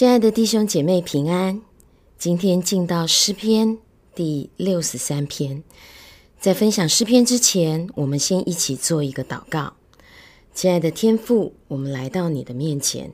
亲爱的弟兄姐妹平安，今天进到诗篇第六十三篇。在分享诗篇之前，我们先一起做一个祷告。亲爱的天父，我们来到你的面前，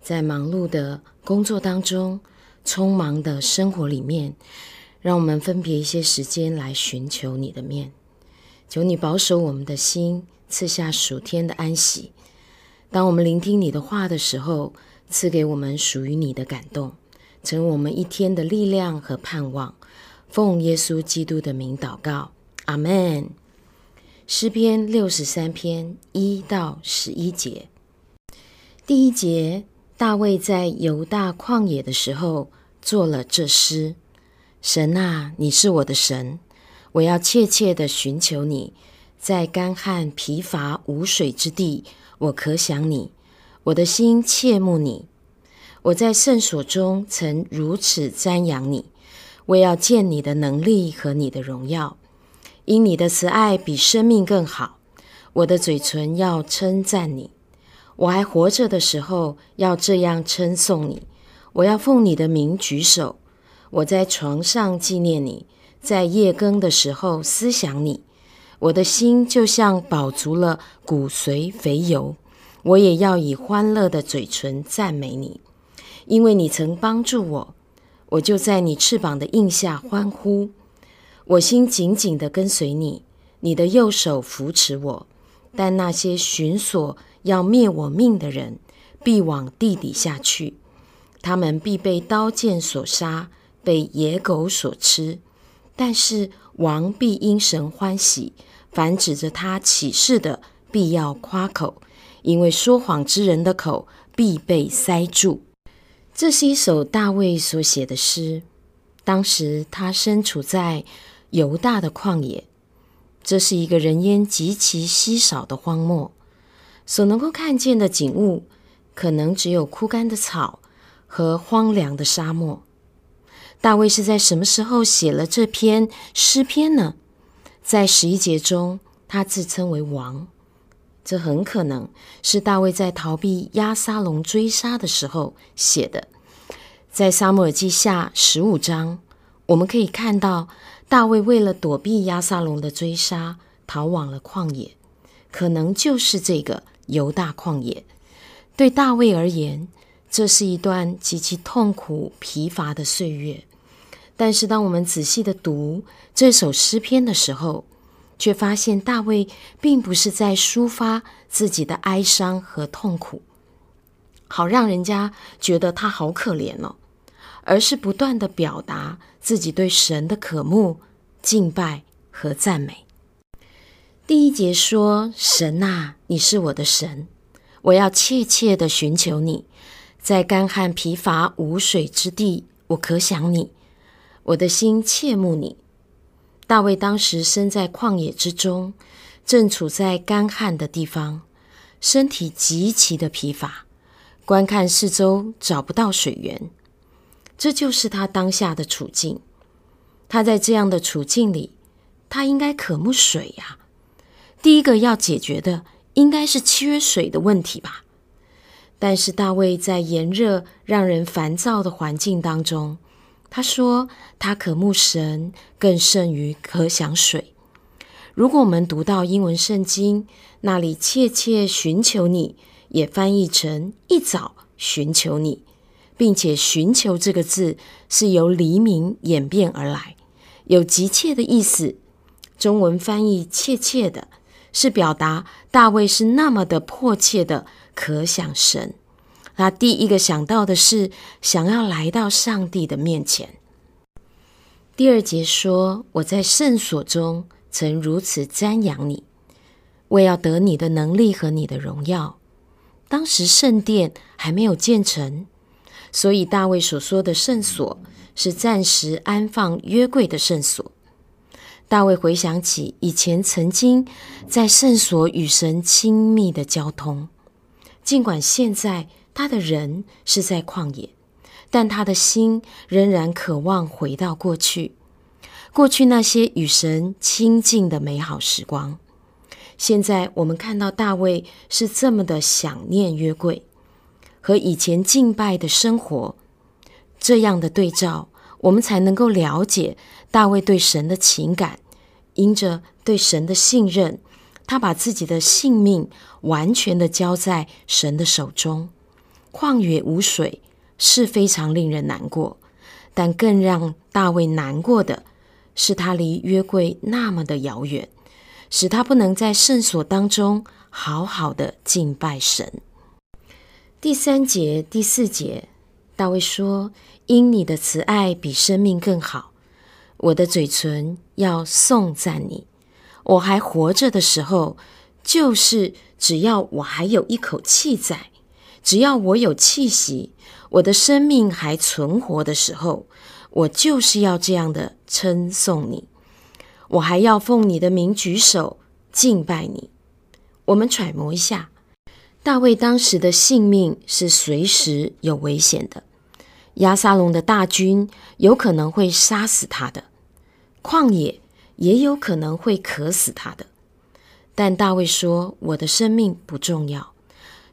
在忙碌的工作当中，匆忙的生活里面，让我们分别一些时间来寻求你的面。求你保守我们的心，赐下属天的安息。当我们聆听你的话的时候，赐给我们属于你的感动，成为我们一天的力量和盼望。奉耶稣基督的名祷告，阿门。诗篇六十三篇一到十一节。第一节，大卫在犹大旷野的时候做了这诗：神啊，你是我的神，我要切切的寻求你，在干旱疲乏无水之地，我可想你。我的心切慕你，我在圣所中曾如此瞻仰你，为要见你的能力和你的荣耀。因你的慈爱比生命更好，我的嘴唇要称赞你。我还活着的时候要这样称颂你，我要奉你的名举手。我在床上纪念你，在夜更的时候思想你。我的心就像饱足了骨髓肥油。我也要以欢乐的嘴唇赞美你，因为你曾帮助我，我就在你翅膀的荫下欢呼。我心紧紧地跟随你，你的右手扶持我。但那些寻索要灭我命的人，必往地底下去，他们必被刀剑所杀，被野狗所吃。但是王必因神欢喜，凡指着他起誓的，必要夸口。因为说谎之人的口必被塞住。这是一首大卫所写的诗。当时他身处在犹大的旷野，这是一个人烟极其稀少的荒漠，所能够看见的景物，可能只有枯干的草和荒凉的沙漠。大卫是在什么时候写了这篇诗篇呢？在十一节中，他自称为王。这很可能是大卫在逃避押沙龙追杀的时候写的。在撒母耳记下十五章，我们可以看到大卫为了躲避押沙龙的追杀，逃往了旷野，可能就是这个犹大旷野。对大卫而言，这是一段极其痛苦、疲乏的岁月。但是，当我们仔细地读这首诗篇的时候，却发现大卫并不是在抒发自己的哀伤和痛苦，好让人家觉得他好可怜哦，而是不断的表达自己对神的渴慕、敬拜和赞美。第一节说：“神啊，你是我的神，我要切切的寻求你，在干旱疲乏无水之地，我可想你，我的心切慕你。”大卫当时身在旷野之中，正处在干旱的地方，身体极其的疲乏，观看四周找不到水源，这就是他当下的处境。他在这样的处境里，他应该渴慕水呀。第一个要解决的应该是缺水的问题吧。但是大卫在炎热、让人烦躁的环境当中。他说：“他渴慕神，更胜于渴想水。”如果我们读到英文圣经，那里“切切寻求你”也翻译成“一早寻求你”，并且“寻求”这个字是由黎明演变而来，有急切的意思。中文翻译“切切的”，是表达大卫是那么的迫切的渴想神。他第一个想到的是想要来到上帝的面前。第二节说：“我在圣所中曾如此瞻仰你，为要得你的能力和你的荣耀。”当时圣殿还没有建成，所以大卫所说的圣所是暂时安放约柜的圣所。大卫回想起以前曾经在圣所与神亲密的交通，尽管现在。他的人是在旷野，但他的心仍然渴望回到过去，过去那些与神亲近的美好时光。现在我们看到大卫是这么的想念约柜，和以前敬拜的生活，这样的对照，我们才能够了解大卫对神的情感。因着对神的信任，他把自己的性命完全的交在神的手中。旷野无水是非常令人难过，但更让大卫难过的是，他离约柜那么的遥远，使他不能在圣所当中好好的敬拜神。第三节、第四节，大卫说：“因你的慈爱比生命更好，我的嘴唇要颂赞你。我还活着的时候，就是只要我还有一口气在，只要我有气息，我的生命还存活的时候，我就是要这样的称颂你。我还要奉你的名举手敬拜你。”我们揣摩一下。大卫当时的性命是随时有危险的，押沙龙的大军有可能会杀死他的，旷野也有可能会渴死他的。但大卫说：“我的生命不重要，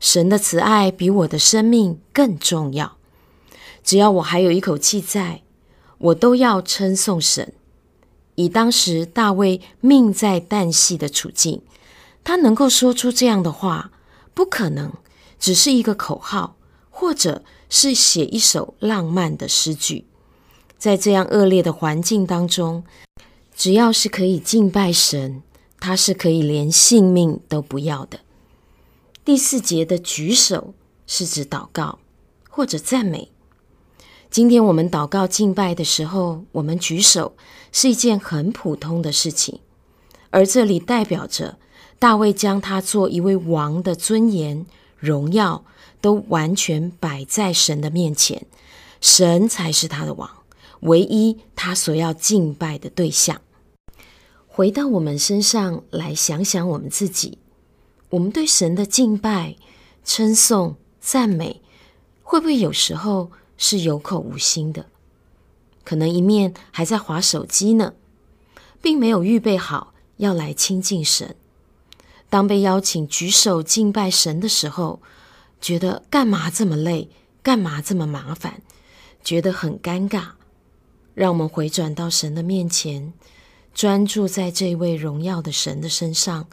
神的慈爱比我的生命更重要。只要我还有一口气在，我都要称颂神。”以当时大卫命在旦夕的处境，他能够说出这样的话。不可能只是一个口号，或者是写一首浪漫的诗句。在这样恶劣的环境当中，只要是可以敬拜神，他是可以连性命都不要的。第四节的举手是指祷告或者赞美。今天我们祷告敬拜的时候，我们举手是一件很普通的事情，而这里代表着。大卫将他做一位王的尊严、荣耀都完全摆在神的面前，神才是他的王，唯一他所要敬拜的对象。回到我们身上来想想我们自己，我们对神的敬拜、称颂、赞美，会不会有时候是有口无心的？可能一面还在滑手机呢，并没有预备好要来亲近神。当被邀请举手敬拜神的时候，觉得干嘛这么累，干嘛这么麻烦，觉得很尴尬。让我们回转到神的面前，专注在这位荣耀的神的身上，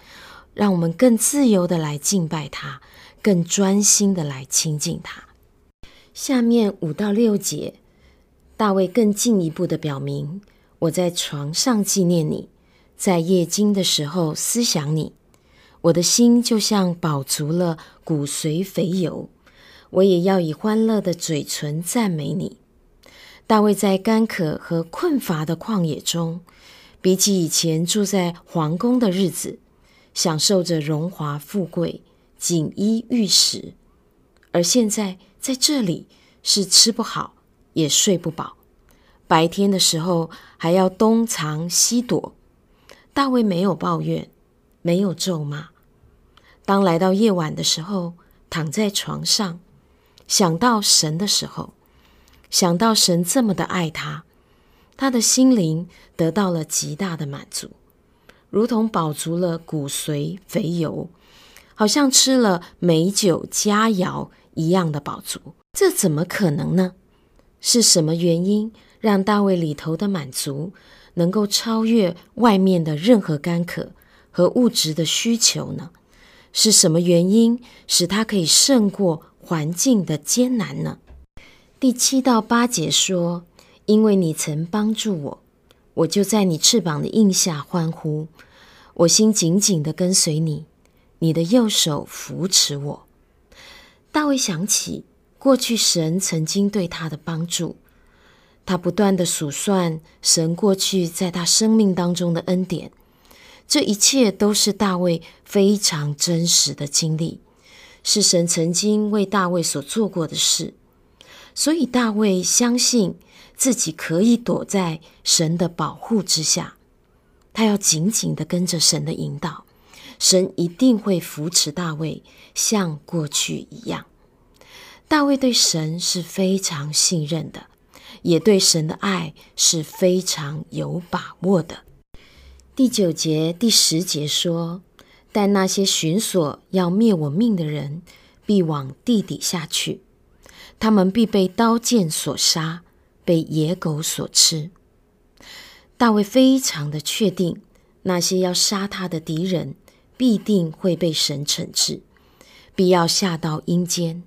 让我们更自由的来敬拜他，更专心的来亲近他。下面五到六节，大卫更进一步的表明：我在床上纪念你，在夜惊的时候思想你。我的心就像饱足了骨髓肥油，我也要以欢乐的嘴唇赞美你。大卫在干渴和困乏的旷野中，比起以前住在皇宫的日子，享受着荣华富贵、锦衣玉食，而现在在这里是吃不好也睡不饱，白天的时候还要东藏西躲。大卫没有抱怨。没有咒骂。当来到夜晚的时候，躺在床上，想到神的时候，想到神这么的爱他，他的心灵得到了极大的满足，如同饱足了骨髓肥油，好像吃了美酒佳肴一样的饱足。这怎么可能呢？是什么原因让大卫里头的满足能够超越外面的任何干渴？和物质的需求呢？是什么原因使他可以胜过环境的艰难呢？第七到八节说：“因为你曾帮助我，我就在你翅膀的荫下欢呼，我心紧紧地跟随你，你的右手扶持我。”大卫想起过去神曾经对他的帮助，他不断地数算神过去在他生命当中的恩典。这一切都是大卫非常真实的经历，是神曾经为大卫所做过的事，所以大卫相信自己可以躲在神的保护之下，他要紧紧的跟着神的引导，神一定会扶持大卫，像过去一样。大卫对神是非常信任的，也对神的爱是非常有把握的。第九节、第十节说：“但那些寻索要灭我命的人，必往地底下去。他们必被刀剑所杀，被野狗所吃。大卫非常的确定，那些要杀他的敌人必定会被神惩治，必要下到阴间，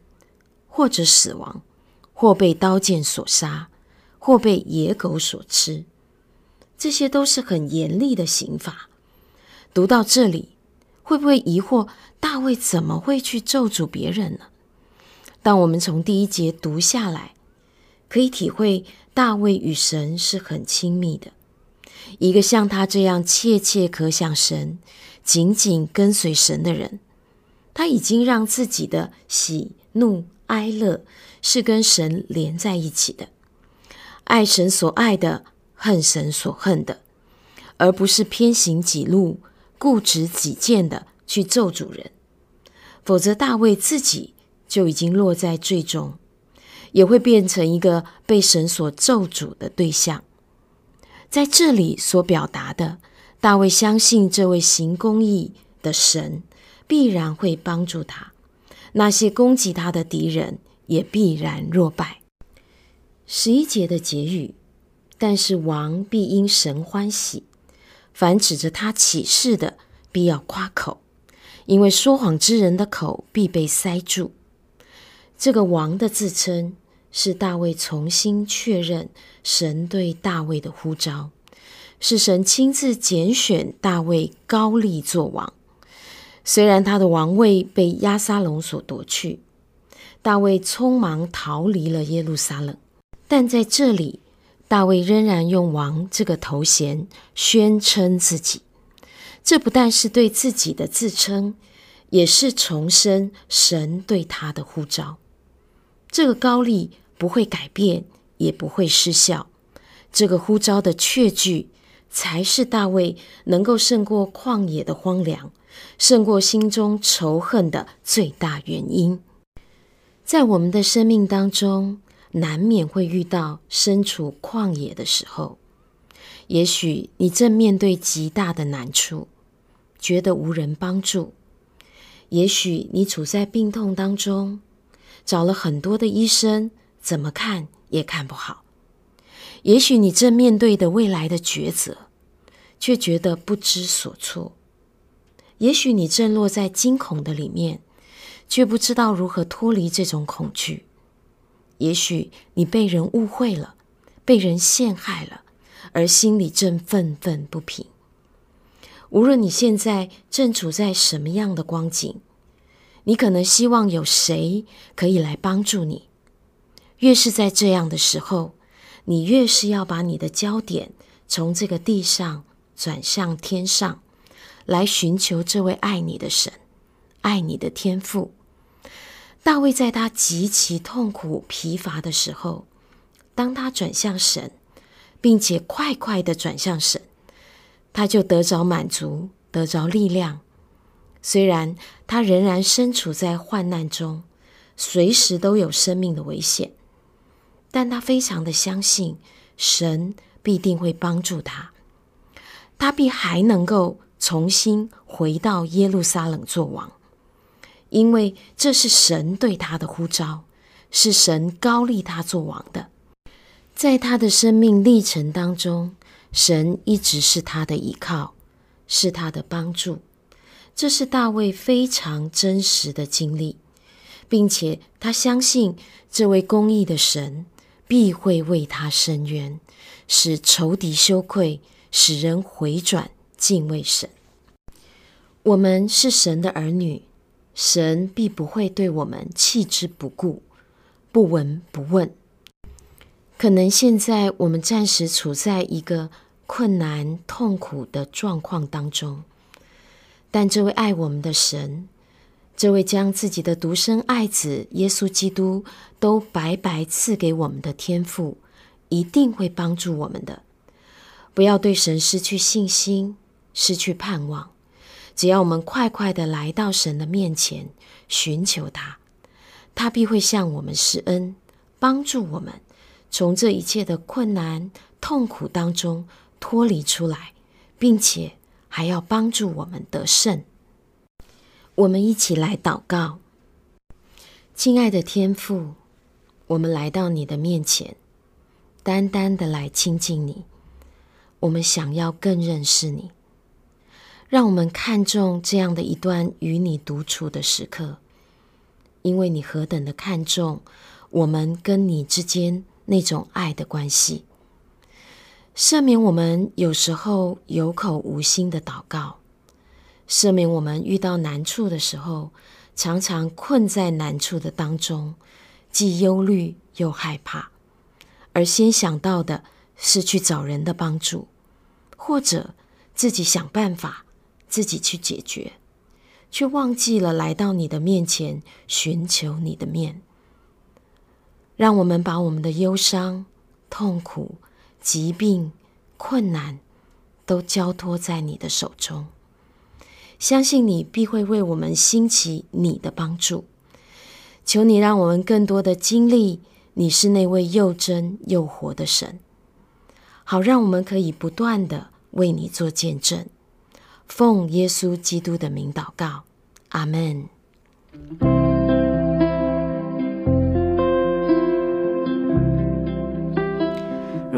或者死亡，或被刀剑所杀，或被野狗所吃。这些都是很严厉的刑罚。读到这里，会不会疑惑大卫怎么会去咒诅别人呢？当我们从第一节读下来，可以体会大卫与神是很亲密的。一个像他这样切切可想神、紧紧跟随神的人，他已经让自己的喜怒哀乐是跟神连在一起的，爱神所爱的。恨神所恨的，而不是偏行己路、固执己见的去咒主人。否则，大卫自己就已经落在罪中，也会变成一个被神所咒诅的对象。在这里所表达的，大卫相信这位行公义的神必然会帮助他，那些攻击他的敌人也必然落败。十一节的结语。但是王必因神欢喜，凡指着他起誓的，必要夸口，因为说谎之人的口必被塞住。这个王的自称是大卫重新确认神对大卫的呼召，是神亲自拣选大卫高立作王。虽然他的王位被押沙龙所夺去，大卫匆忙逃离了耶路撒冷，但在这里。大卫仍然用王这个头衔宣称自己，这不但是对自己的自称，也是重申神对他的呼召。这个高利不会改变，也不会失效。这个呼召的确据，才是大卫能够胜过旷野的荒凉，胜过心中仇恨的最大原因。在我们的生命当中，难免会遇到身处旷野的时候，也许你正面对极大的难处，觉得无人帮助；也许你处在病痛当中，找了很多的医生，怎么看也看不好；也许你正面对的未来的抉择，却觉得不知所措；也许你正落在惊恐的里面，却不知道如何脱离这种恐惧。也许你被人误会了，被人陷害了，而心里正愤愤不平。无论你现在正处在什么样的光景，你可能希望有谁可以来帮助你。越是在这样的时候，你越是要把你的焦点从这个地上转向天上，来寻求这位爱你的神，爱你的天父。大卫在他极其痛苦疲乏的时候，当他转向神，并且快快地转向神，他就得着满足，得着力量。虽然他仍然身处在患难中，随时都有生命的危险，但他非常的相信神必定会帮助他，他必还能够重新回到耶路撒冷作王。因为这是神对他的呼召，是神高立他做王的。在他的生命历程当中，神一直是他的依靠，是他的帮助。这是大卫非常真实的经历，并且他相信这位公义的神必会为他伸冤，使仇敌羞愧，使人回转敬畏神。我们是神的儿女。神必不会对我们弃之不顾、不闻不问。可能现在我们暂时处在一个困难、痛苦的状况当中，但这位爱我们的神，这位将自己的独生爱子耶稣基督都白白赐给我们的天父，一定会帮助我们的。不要对神失去信心，失去盼望。只要我们快快的来到神的面前，寻求他，他必会向我们施恩，帮助我们从这一切的困难、痛苦当中脱离出来，并且还要帮助我们得胜。我们一起来祷告，亲爱的天父，我们来到你的面前，单单的来亲近你。我们想要更认识你，让我们看重这样的一段与你独处的时刻，因为你何等的看重我们跟你之间那种爱的关系。赦免我们有时候有口无心的祷告，赦免我们遇到难处的时候，常常困在难处的当中，既忧虑又害怕，而先想到的是去找人的帮助。或者自己想办法，自己去解决，却忘记了来到你的面前寻求你的面。让我们把我们的忧伤、痛苦、疾病、困难都交托在你的手中，相信你必会为我们兴起你的帮助。求你让我们更多的经历，你是那位又真又活的神。好，让我们可以不断地为你做见证，奉耶稣基督的名祷告，阿门。